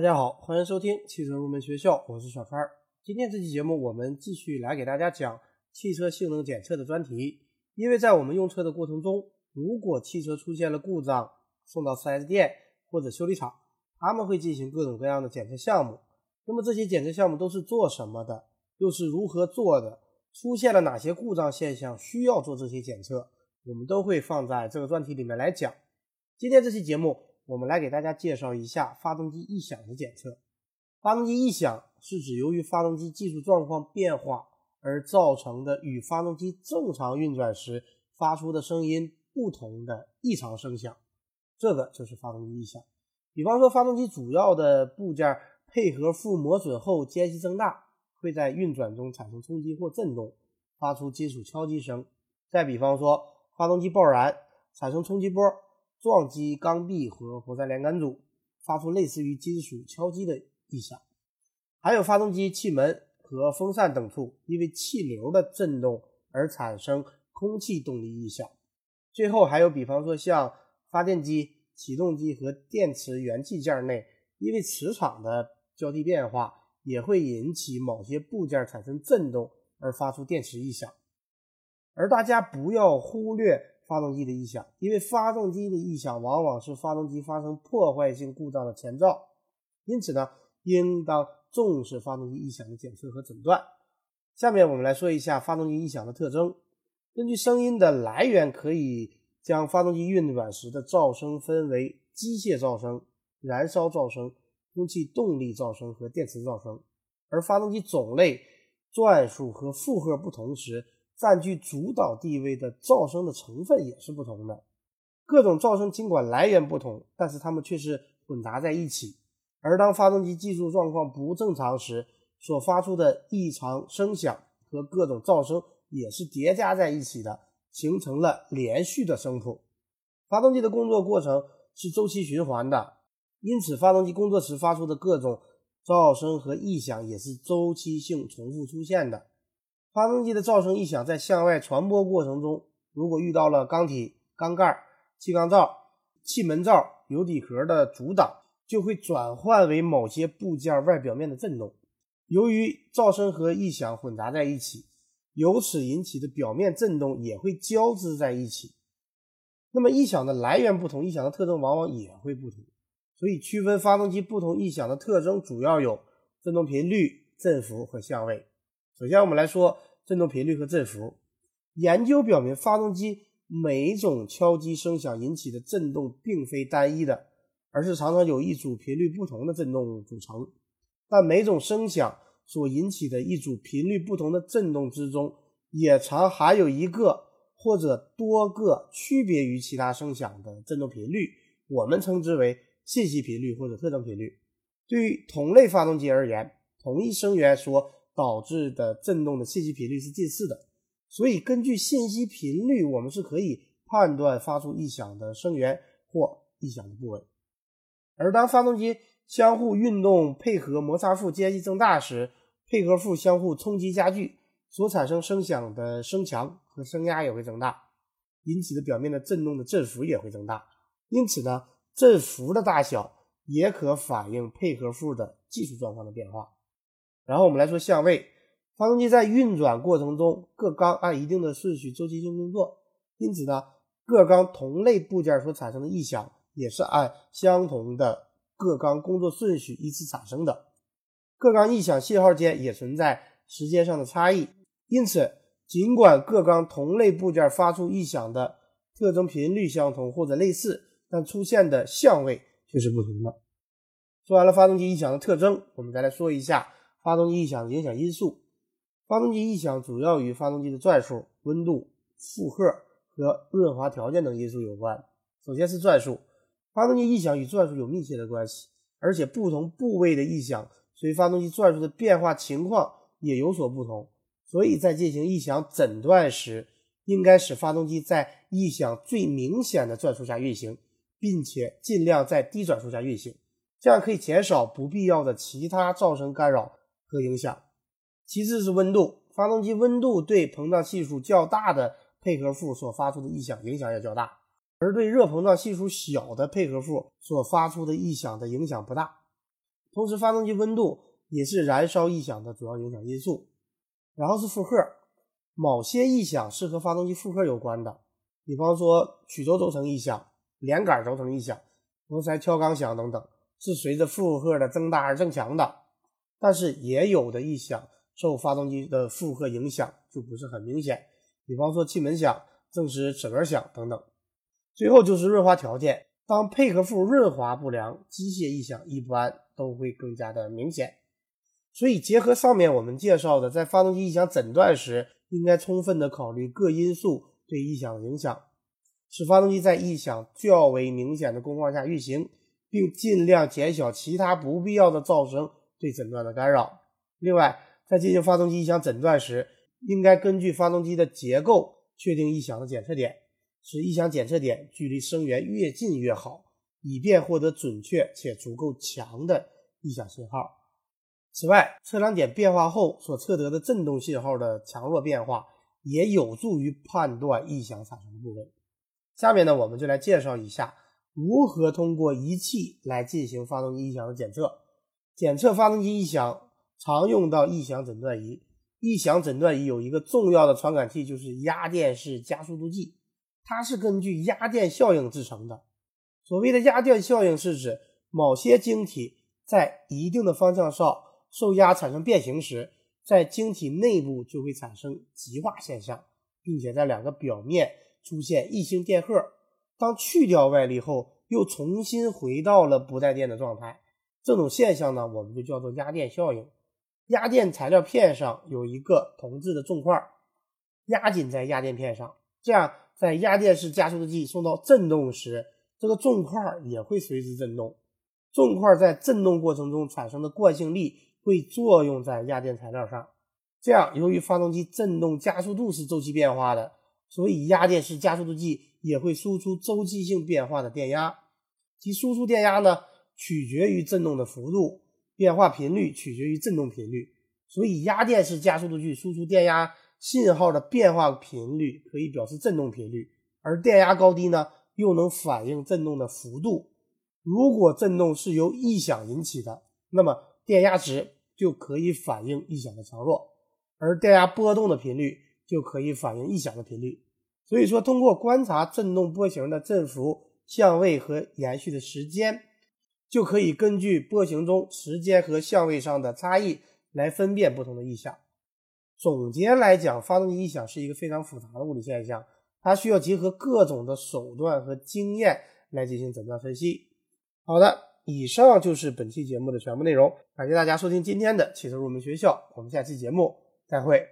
大家好，欢迎收听汽车入门学校，我是小川。今天这期节目，我们继续来给大家讲汽车性能检测的专题。因为在我们用车的过程中，如果汽车出现了故障，送到 4S 店或者修理厂，他们会进行各种各样的检测项目。那么这些检测项目都是做什么的？又是如何做的？出现了哪些故障现象需要做这些检测？我们都会放在这个专题里面来讲。今天这期节目，我们来给大家介绍一下发动机异响的检测。发动机异响是指由于发动机技术状况变化而造成的与发动机正常运转时发出的声音不同的异常声响，这个就是发动机异响。比方说，发动机主要的部件配合副磨损后间隙增大，会在运转中产生冲击或震动，发出金属敲击声。再比方说，发动机爆燃，产生冲击波，撞击缸壁和活塞连杆组，发出类似于金属敲击的异响。还有发动机气门和风扇等处因为气流的震动而产生空气动力异响。最后还有比方说像发电机、启动机和电池元器件内，因为磁场的交替变化，也会引起某些部件产生震动而发出电池异响。而大家不要忽略发动机的异响，因为发动机的异响往往是发动机发生破坏性故障的前兆。因此呢，应当重视发动机异响的检测和诊断。下面我们来说一下发动机异响的特征。根据声音的来源，可以将发动机运转时的噪声分为机械噪声、燃烧噪声、空气动力噪声和电磁噪声。而发动机种类、转速和负荷不同时，占据主导地位的噪声的成分也是不同的。各种噪声尽管来源不同，但是它们却是混杂在一起。而当发动机技术状况不正常时，所发出的异常声响和各种噪声也是叠加在一起的，形成了连续的声谱。发动机的工作过程是周期循环的，因此发动机工作时发出的各种噪声和异响也是周期性重复出现的。发动机的噪声异响在向外传播过程中，如果遇到了缸体、缸盖、气缸罩、气门罩、油底壳的阻挡，就会转换为某些部件外表面的震动。由于噪声和异响混杂在一起，由此引起的表面震动也会交织在一起。那么异响的来源不同，异响的特征往往也会不同。所以区分发动机不同异响的特征，主要有振动频率、振幅和相位。首先，我们来说振动频率和振幅。研究表明，发动机每种敲击声响引起的振动并非单一的，而是常常有一组频率不同的振动组成。但每种声响所引起的一组频率不同的振动之中，也常含有一个或者多个区别于其他声响的振动频率，我们称之为信息频率或者特征频率。对于同类发动机而言，同一声源所导致的振动的信息频率是近似的，所以根据信息频率，我们是可以判断发出异响的声源或异响的部位。而当发动机相互运动配合摩擦副间隙增大时，配合副相互冲击加剧，所产生声响的声强和声压也会增大，引起的表面的振动的振幅也会增大。因此呢，振幅的大小也可反映配合副的技术状况的变化。然后我们来说相位，发动机在运转过程中，各缸按一定的顺序周期性工作，因此呢，各缸同类部件所产生的异响也是按相同的各缸工作顺序依次产生的。各缸异响信号间也存在时间上的差异，因此尽管各缸同类部件发出异响的特征频率相同或者类似，但出现的相位却是不同的。说完了发动机异响的特征，我们再来说一下。发动机异响的影响因素，发动机异响主要与发动机的转速、温度、负荷和润滑条件等因素有关。首先是转速，发动机异响与转速有密切的关系，而且不同部位的异响随发动机转速的变化情况也有所不同。所以在进行异响诊断时，应该使发动机在异响最明显的转速下运行，并且尽量在低转速下运行，这样可以减少不必要的其他噪声干扰。和影响，其次是温度，发动机温度对膨胀系数较大的配合副所发出的异响影响也较大，而对热膨胀系数小的配合副所发出的异响的影响不大。同时发动机温度也是燃烧异响的主要影响因素。然后是负荷，某些异响是和发动机负荷有关的，比方说曲轴轴承异响、连杆轴承异响、活塞敲钢响等等，是随着负荷的增大而增强的。但是也有的异响受发动机的负荷影响就不是很明显，比方说气门响、正时齿轮响等等。最后就是润滑条件，当配合副润滑不良，机械异响一般都会更加的明显。所以，结合上面我们介绍的，在发动机异响诊断时，应该充分的考虑各因素对异响的影响，使发动机在异响较为明显的工况下运行，并尽量减小其他不必要的噪声对诊断的干扰。另外，在进行发动机异响诊断时，应该根据发动机的结构确定异响的检测点，使异响检测点距离声源越近越好，以便获得准确且足够强的异响信号。此外，测量点变化后所测得的振动信号的强弱变化，也有助于判断异响产生的部位。下面呢，我们就来介绍一下如何通过仪器来进行发动机异响的检测。检测发动机异响常用到异响诊断仪。异响诊断仪有一个重要的传感器，就是压电式加速度计，它是根据压电效应制成的。所谓的压电效应，是指某些晶体在一定的方向上。受压产生变形时，在晶体内部就会产生极化现象，并且在两个表面出现异性电荷。当去掉外力后，又重新回到了不带电的状态。这种现象呢，我们就叫做压电效应。压电材料片上有一个铜制的重块，压紧在压电片上，这样在压电式加速度计送到振动时，这个重块也会随之振动。重块在振动过程中产生的惯性力。会作用在压电材料上，这样由于发动机振动加速度是周期变化的，所以压电式加速度计也会输出周期性变化的电压。其输出电压呢，取决于振动的幅度，变化频率取决于振动频率。所以压电式加速度计输出电压信号的变化频率可以表示振动频率，而电压高低呢，又能反映振动的幅度。如果振动是由异响引起的，那么电压值就可以反映异响的强弱，而电压波动的频率就可以反映异响的频率。所以说，通过观察振动波形的振幅、相位和延续的时间，就可以根据波形中时间和相位上的差异来分辨不同的异响。总结来讲，发动机异响是一个非常复杂的物理现象，它需要结合各种的手段和经验来进行诊断分析。好的。以上就是本期节目的全部内容，感谢大家收听今天的汽车入门学校，我们下期节目再会。